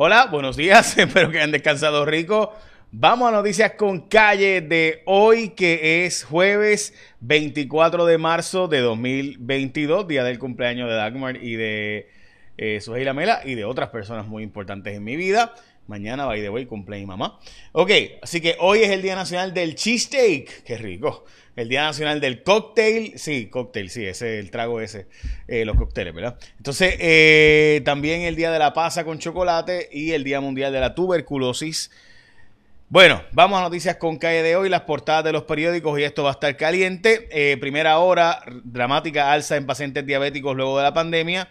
Hola, buenos días, espero que hayan descansado rico. Vamos a noticias con calle de hoy, que es jueves 24 de marzo de 2022, día del cumpleaños de Dagmar y de eh, Suheila Mela y de otras personas muy importantes en mi vida. Mañana, by the way, cumple mi mamá. Ok, así que hoy es el Día Nacional del Cheesesteak. Qué rico. El Día Nacional del Cocktail. Sí, cocktail, sí, ese el trago ese. Eh, los cócteles, ¿verdad? Entonces, eh, también el Día de la Pasa con chocolate y el Día Mundial de la Tuberculosis. Bueno, vamos a noticias con calle de hoy, las portadas de los periódicos y esto va a estar caliente. Eh, primera hora, dramática alza en pacientes diabéticos luego de la pandemia.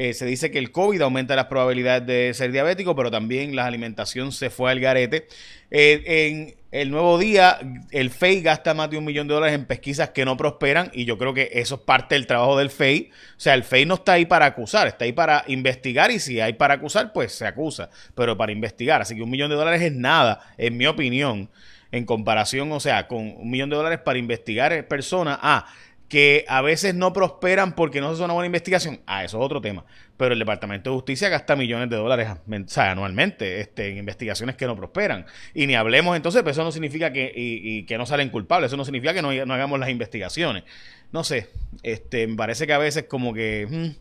Eh, se dice que el COVID aumenta las probabilidades de ser diabético, pero también la alimentación se fue al garete. Eh, en el nuevo día, el FEI gasta más de un millón de dólares en pesquisas que no prosperan y yo creo que eso es parte del trabajo del FEI. O sea, el FEI no está ahí para acusar, está ahí para investigar y si hay para acusar, pues se acusa, pero para investigar. Así que un millón de dólares es nada, en mi opinión, en comparación, o sea, con un millón de dólares para investigar personas. Ah, que a veces no prosperan porque no se hace una buena investigación. Ah, eso es otro tema. Pero el Departamento de Justicia gasta millones de dólares anualmente este, en investigaciones que no prosperan. Y ni hablemos entonces, pero eso no significa que, y, que no salen culpables, eso no significa que no, hagamos las investigaciones. No sé, este, me parece que a veces como que hmm,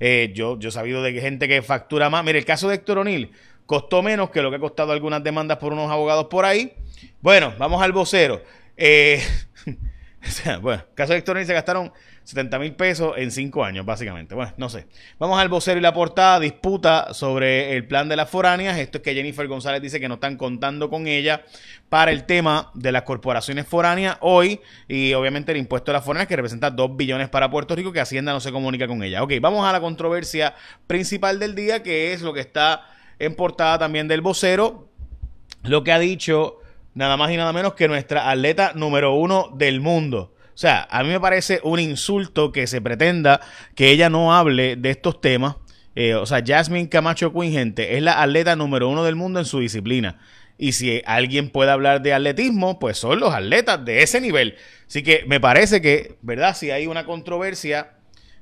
eh, yo, yo he sabido de gente que factura más. Mire, el caso de Héctor O'Neill costó menos que lo que ha costado algunas demandas por unos abogados por ahí. Bueno, vamos al vocero. Eh, bueno, caso de Héctor se gastaron 70 mil pesos en 5 años, básicamente. Bueno, no sé. Vamos al vocero y la portada. Disputa sobre el plan de las foráneas. Esto es que Jennifer González dice que no están contando con ella para el tema de las corporaciones foráneas hoy. Y obviamente el impuesto de las foráneas que representa 2 billones para Puerto Rico, que Hacienda no se comunica con ella. Ok, vamos a la controversia principal del día, que es lo que está en portada también del vocero. Lo que ha dicho nada más y nada menos que nuestra atleta número uno del mundo. O sea, a mí me parece un insulto que se pretenda que ella no hable de estos temas. Eh, o sea, Jasmine Camacho Quinn, gente, es la atleta número uno del mundo en su disciplina. Y si alguien puede hablar de atletismo, pues son los atletas de ese nivel. Así que me parece que, ¿verdad? Si hay una controversia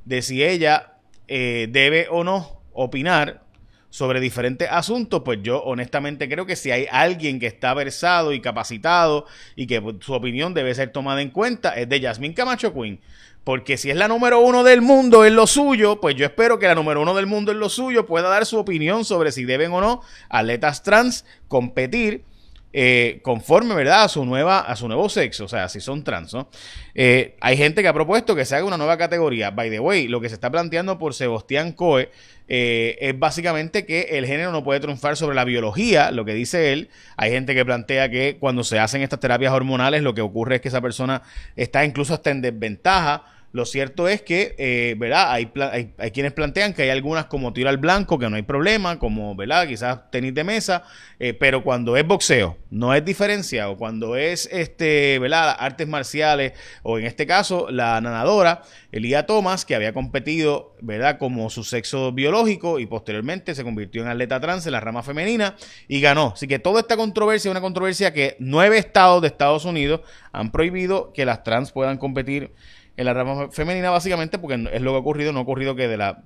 de si ella eh, debe o no opinar, sobre diferentes asuntos, pues yo honestamente creo que si hay alguien que está versado y capacitado y que su opinión debe ser tomada en cuenta, es de Yasmín Camacho Quinn. Porque si es la número uno del mundo en lo suyo, pues yo espero que la número uno del mundo en lo suyo pueda dar su opinión sobre si deben o no atletas trans competir eh, conforme, ¿verdad? A su, nueva, a su nuevo sexo, o sea, si son trans, ¿no? Eh, hay gente que ha propuesto que se haga una nueva categoría. By the way, lo que se está planteando por Sebastián Coe eh, es básicamente que el género no puede triunfar sobre la biología, lo que dice él. Hay gente que plantea que cuando se hacen estas terapias hormonales, lo que ocurre es que esa persona está incluso hasta en desventaja lo cierto es que, eh, ¿verdad? Hay, hay, quienes plantean que hay algunas como tiro al blanco, que no hay problema, como, ¿verdad? Quizás tenis de mesa, eh, pero cuando es boxeo, no es diferencia, o cuando es, este, ¿verdad? Artes marciales, o en este caso, la nadadora, Elía Thomas, que había competido, ¿verdad? Como su sexo biológico y posteriormente se convirtió en atleta trans en la rama femenina y ganó. Así que toda esta controversia es una controversia que nueve estados de Estados Unidos han prohibido que las trans puedan competir en la rama femenina básicamente porque es lo que ha ocurrido, no ha ocurrido que de la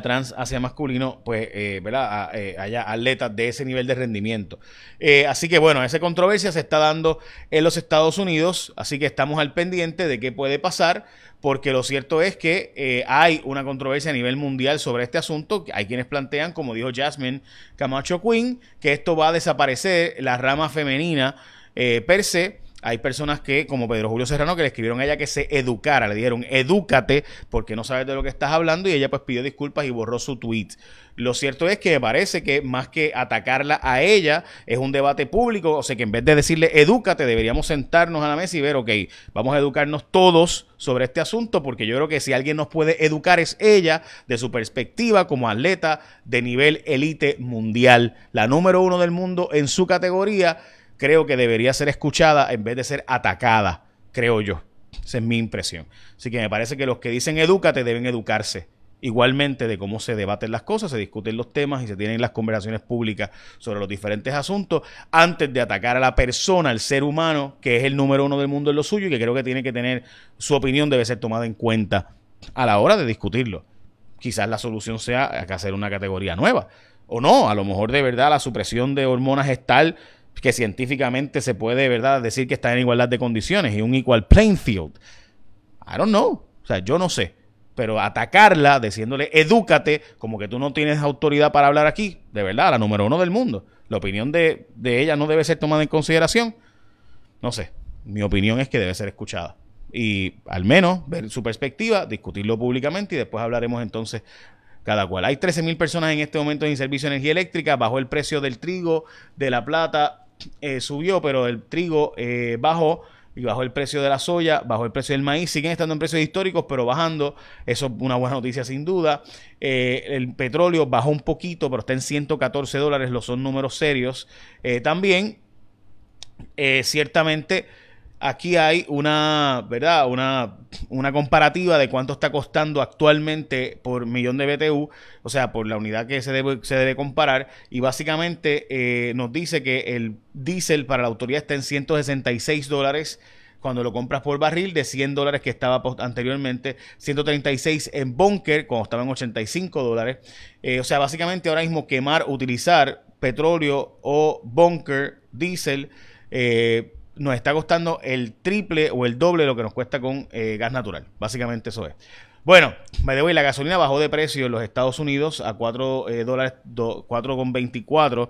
trans hacia masculino, pues, eh, ¿verdad? Eh, haya atletas de ese nivel de rendimiento. Eh, así que, bueno, esa controversia se está dando en los Estados Unidos, así que estamos al pendiente de qué puede pasar, porque lo cierto es que hay una controversia a nivel mundial sobre este asunto. Hay quienes plantean, como dijo Jasmine Camacho Quinn, que esto va a desaparecer la rama femenina per se hay personas que, como Pedro Julio Serrano, que le escribieron a ella que se educara, le dijeron, edúcate, porque no sabes de lo que estás hablando, y ella pues pidió disculpas y borró su tweet. Lo cierto es que me parece que más que atacarla a ella, es un debate público, o sea que en vez de decirle edúcate, deberíamos sentarnos a la mesa y ver, ok, vamos a educarnos todos sobre este asunto, porque yo creo que si alguien nos puede educar es ella, de su perspectiva como atleta de nivel elite mundial, la número uno del mundo en su categoría creo que debería ser escuchada en vez de ser atacada, creo yo. Esa es mi impresión. Así que me parece que los que dicen edúcate deben educarse. Igualmente de cómo se debaten las cosas, se discuten los temas y se tienen las conversaciones públicas sobre los diferentes asuntos antes de atacar a la persona, al ser humano, que es el número uno del mundo en lo suyo y que creo que tiene que tener su opinión debe ser tomada en cuenta a la hora de discutirlo. Quizás la solución sea hacer una categoría nueva O no, a lo mejor de verdad la supresión de hormonas es tal que científicamente se puede de verdad decir que está en igualdad de condiciones y un equal playing field. I don't know. O sea, yo no sé. Pero atacarla diciéndole, edúcate, como que tú no tienes autoridad para hablar aquí, de verdad, la número uno del mundo. La opinión de, de ella no debe ser tomada en consideración. No sé. Mi opinión es que debe ser escuchada. Y al menos ver su perspectiva, discutirlo públicamente y después hablaremos entonces cada cual. Hay 13.000 personas en este momento en servicio de energía eléctrica. Bajó el precio del trigo, de la plata, eh, subió, pero el trigo eh, bajó y bajó el precio de la soya, bajó el precio del maíz, siguen estando en precios históricos, pero bajando, eso es una buena noticia sin duda. Eh, el petróleo bajó un poquito, pero está en 114 dólares, lo son números serios. También, ciertamente, aquí hay una, ¿verdad? Una, una comparativa de cuánto está costando actualmente por millón de BTU, o sea, por la unidad que se debe, se debe comparar, y básicamente eh, nos dice que el diésel para la autoridad está en 166 dólares cuando lo compras por barril de 100 dólares que estaba anteriormente, 136 en bunker cuando estaba en 85 dólares. Eh, o sea, básicamente ahora mismo quemar, utilizar petróleo o bunker, diésel, eh, nos está costando el triple o el doble de lo que nos cuesta con eh, gas natural. Básicamente eso es. Bueno, me debo y la gasolina bajó de precio en los Estados Unidos a 4 eh, dólares, 4,24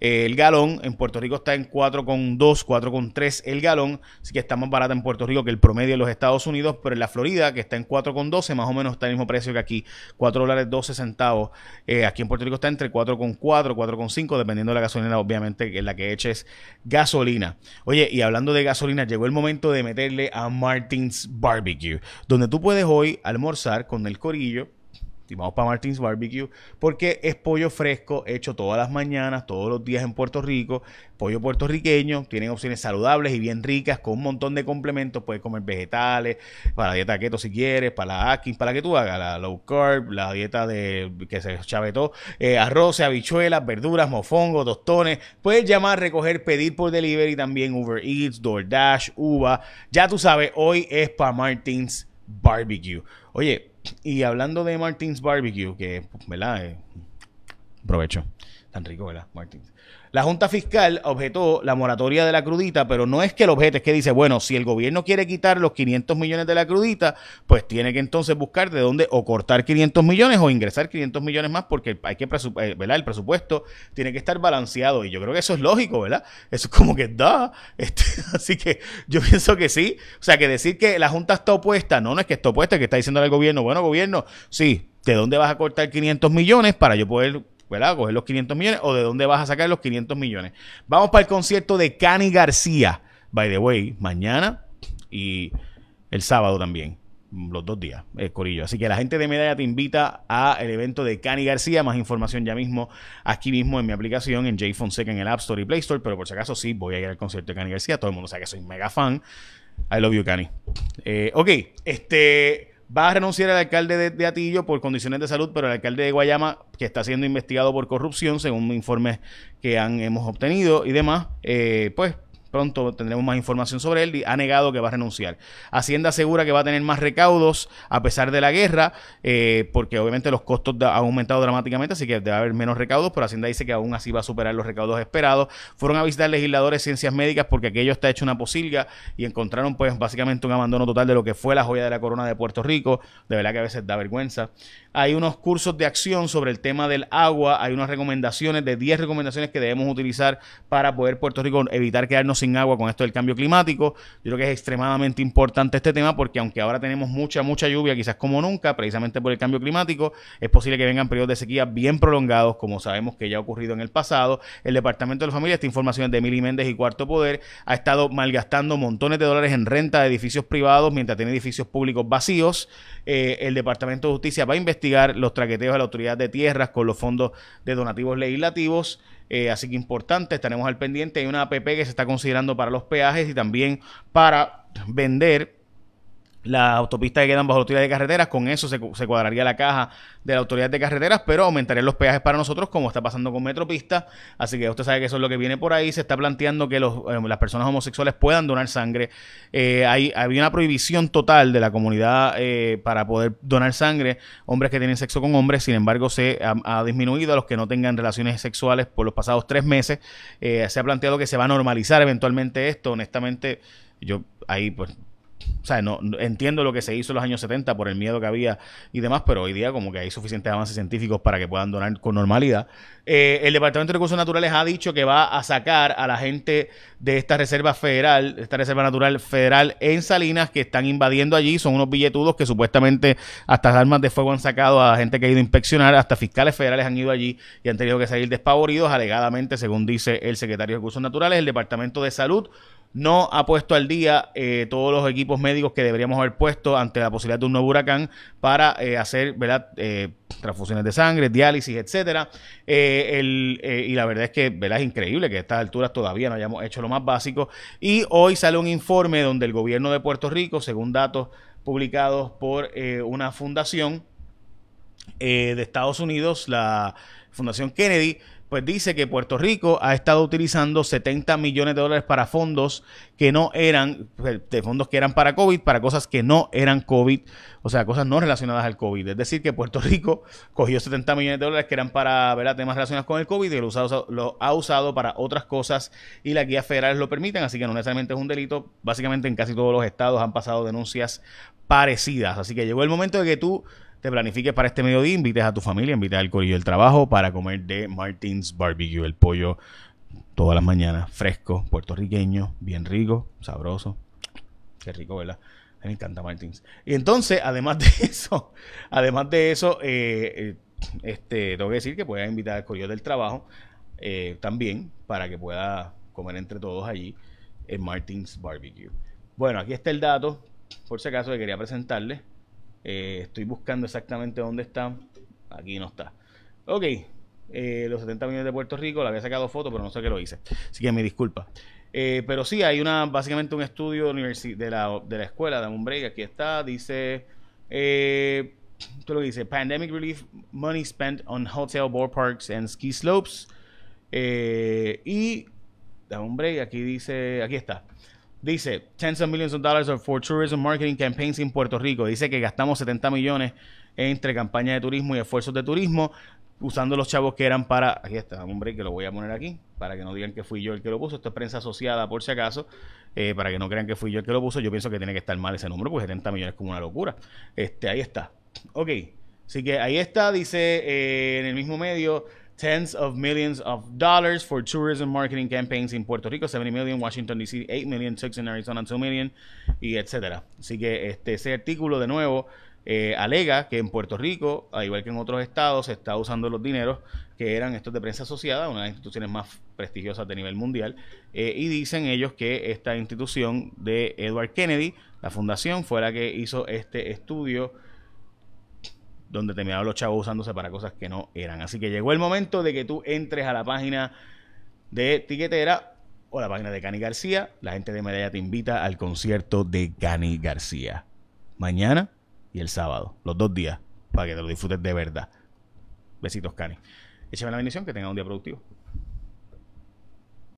el galón en Puerto Rico está en 4,2, 4,3 el galón, así que está más barata en Puerto Rico que el promedio de los Estados Unidos, pero en la Florida, que está en 4,12, más o menos está el mismo precio que aquí, 4 dólares 12 centavos. Eh, aquí en Puerto Rico está entre 4,4, 4,5, dependiendo de la gasolina, obviamente, en la que eches gasolina. Oye, y hablando de gasolina, llegó el momento de meterle a Martins Barbecue, donde tú puedes hoy almorzar con el corillo y vamos para Martins Barbecue porque es pollo fresco hecho todas las mañanas, todos los días en Puerto Rico, pollo puertorriqueño, tienen opciones saludables y bien ricas con un montón de complementos, puedes comer vegetales, para la dieta keto si quieres, para la Atkins, para que tú hagas la low carb, la dieta de que se chavetó, eh, arroz, habichuelas, verduras, mofongo, tostones, puedes llamar, recoger, pedir por delivery también Uber Eats, DoorDash, Uva, ya tú sabes, hoy es para Martins Barbecue. Oye, y hablando de Martins Barbecue, que, ¿verdad? Eh, provecho. Tan rico, ¿verdad? Martins. La Junta Fiscal objetó la moratoria de la crudita, pero no es que el objeto es que dice, bueno, si el gobierno quiere quitar los 500 millones de la crudita, pues tiene que entonces buscar de dónde o cortar 500 millones o ingresar 500 millones más porque hay que, eh, ¿verdad? El presupuesto tiene que estar balanceado y yo creo que eso es lógico, ¿verdad? Eso es como que da. Este, así que yo pienso que sí. O sea, que decir que la Junta está opuesta, no, no es que está opuesta, que está diciendo al gobierno, bueno, gobierno, sí, ¿de dónde vas a cortar 500 millones para yo poder ¿verdad? Coger los 500 millones o de dónde vas a sacar los 500 millones. Vamos para el concierto de Cani García, by the way, mañana y el sábado también. Los dos días, el Corillo. Así que la gente de Medalla te invita a el evento de Cani García. Más información ya mismo aquí mismo en mi aplicación, en J Fonseca en el App Store y Play Store. Pero por si acaso sí, voy a ir al concierto de Cani García. Todo el mundo sabe que soy mega fan. I love you, Cani. Eh, ok, este va a renunciar el alcalde de, Atillo por condiciones de salud, pero el alcalde de Guayama, que está siendo investigado por corrupción, según informes que han, hemos obtenido y demás, eh, pues Pronto tendremos más información sobre él. Ha negado que va a renunciar. Hacienda asegura que va a tener más recaudos a pesar de la guerra, eh, porque obviamente los costos han aumentado dramáticamente, así que debe haber menos recaudos, pero Hacienda dice que aún así va a superar los recaudos esperados. Fueron a visitar legisladores de ciencias médicas porque aquello está hecho una posilga y encontraron pues básicamente un abandono total de lo que fue la joya de la corona de Puerto Rico. De verdad que a veces da vergüenza. Hay unos cursos de acción sobre el tema del agua, hay unas recomendaciones de 10 recomendaciones que debemos utilizar para poder Puerto Rico evitar quedarnos sin agua con esto del cambio climático. Yo creo que es extremadamente importante este tema porque aunque ahora tenemos mucha, mucha lluvia, quizás como nunca, precisamente por el cambio climático, es posible que vengan periodos de sequía bien prolongados, como sabemos que ya ha ocurrido en el pasado. El Departamento de la Familia, esta información es de Mili Méndez y Cuarto Poder, ha estado malgastando montones de dólares en renta de edificios privados mientras tiene edificios públicos vacíos. Eh, el Departamento de Justicia va a investigar los traqueteos de la Autoridad de Tierras con los fondos de donativos legislativos. Eh, así que importante, estaremos al pendiente. Hay una APP que se está considerando para los peajes y también para vender las autopistas que quedan bajo la autoridad de carreteras, con eso se, cuadraría la caja de la autoridad de carreteras, pero aumentarían los peajes para nosotros, como está pasando con Metropista. Así que usted sabe que eso es lo que viene por ahí. Se está planteando que eh, las personas homosexuales puedan donar sangre. Eh, hay, había una prohibición total de la comunidad eh, para poder donar sangre, hombres que tienen sexo con hombres. Sin embargo, se ha, disminuido a los que no tengan relaciones sexuales por los pasados tres meses. se ha planteado que se va a normalizar eventualmente esto. Honestamente, yo ahí pues o sea, no, entiendo lo que se hizo en los años 70 por el miedo que había y demás, pero hoy día como que hay suficientes avances científicos para que puedan donar con normalidad. Eh, el Departamento de Recursos Naturales ha dicho que va a sacar a la gente de esta reserva federal, esta reserva natural federal en Salinas, que están invadiendo allí. Son unos billetudos que supuestamente hasta armas de fuego han sacado a gente que ha ido a inspeccionar, hasta fiscales federales han ido allí y han tenido que salir despavoridos, alegadamente, según dice el secretario de Recursos Naturales. El Departamento de Salud no ha puesto al día eh, todos los equipos médicos que deberíamos haber puesto ante la posibilidad de un nuevo huracán para eh, hacer ¿verdad? Eh, transfusiones de sangre, diálisis, etcétera. y la verdad es que es increíble que a estas alturas todavía no hayamos hecho lo más básico. Y hoy sale un informe donde el gobierno de Puerto Rico, según datos publicados por una fundación de Estados Unidos, la Fundación Kennedy, pues dice que Puerto Rico ha estado utilizando 70 millones de dólares para fondos que no eran, de fondos que eran para COVID, para cosas que no eran COVID, o sea, cosas no relacionadas al COVID. Es decir, que Puerto Rico cogió 70 millones de dólares que eran para temas relacionados con el COVID y lo, lo ha usado para otras cosas y las guías federales lo permiten, así que no necesariamente es un delito. Básicamente en casi todos los estados han pasado denuncias parecidas. Así que llegó el momento de que tú te planifiques para este mediodía, invites a tu familia, invites al corillo del trabajo para comer de Martins Barbecue, el pollo todas las mañanas, fresco, puertorriqueño, bien rico, sabroso. Qué rico, ¿verdad? me encanta Martins. Y entonces, además de eso, además de eso, eh, eh, este, tengo que decir que puedes invitar al corillo del trabajo eh, también para que pueda comer entre todos allí en Martins Barbecue. Bueno, aquí está el dato, por si acaso que quería presentarle. Eh, estoy buscando exactamente dónde está. Aquí no está. Ok. Eh, los 70 millones de Puerto Rico, le había sacado foto, pero no sé qué lo hice. Así que me disculpa. Eh, pero sí, hay una básicamente un estudio de la, de la escuela de un break. Aquí está. Dice. Eh, lo dice: Pandemic Relief Money Spent on Hotel, Parks and Ski Slopes. y. Dame un break. Aquí dice. Aquí está. Dice, tens of millions of dollars for tourism marketing campaigns en Puerto Rico. Dice que gastamos 70 millones entre campañas de turismo y esfuerzos de turismo, usando los chavos que eran para... Aquí está, hombre, que lo voy a poner aquí, para que no digan que fui yo el que lo puso. Esto es prensa asociada, por si acaso, eh, para que no crean que fui yo el que lo puso. Yo pienso que tiene que estar mal ese número, porque 70 millones es como una locura. Este, ahí está. Ok, así que ahí está, dice eh, en el mismo medio tens of millions of dollars for tourism marketing campaigns in Puerto Rico, 70 million, Washington DC, 8 million, Tucson, Arizona, 2 million, y etcétera. Así que este, ese artículo, de nuevo, eh, alega que en Puerto Rico, al igual que en otros estados, se está usando los dineros que eran estos de prensa asociada, una de las instituciones más prestigiosas de nivel mundial, eh, y dicen ellos que esta institución de Edward Kennedy, la fundación, fue la que hizo este estudio donde terminaron los chavos usándose para cosas que no eran. Así que llegó el momento de que tú entres a la página de Tiquetera o la página de Cani García. La gente de Medalla te invita al concierto de Cani García. Mañana y el sábado, los dos días, para que te lo disfrutes de verdad. Besitos, Cani. Échame la bendición, que tenga un día productivo.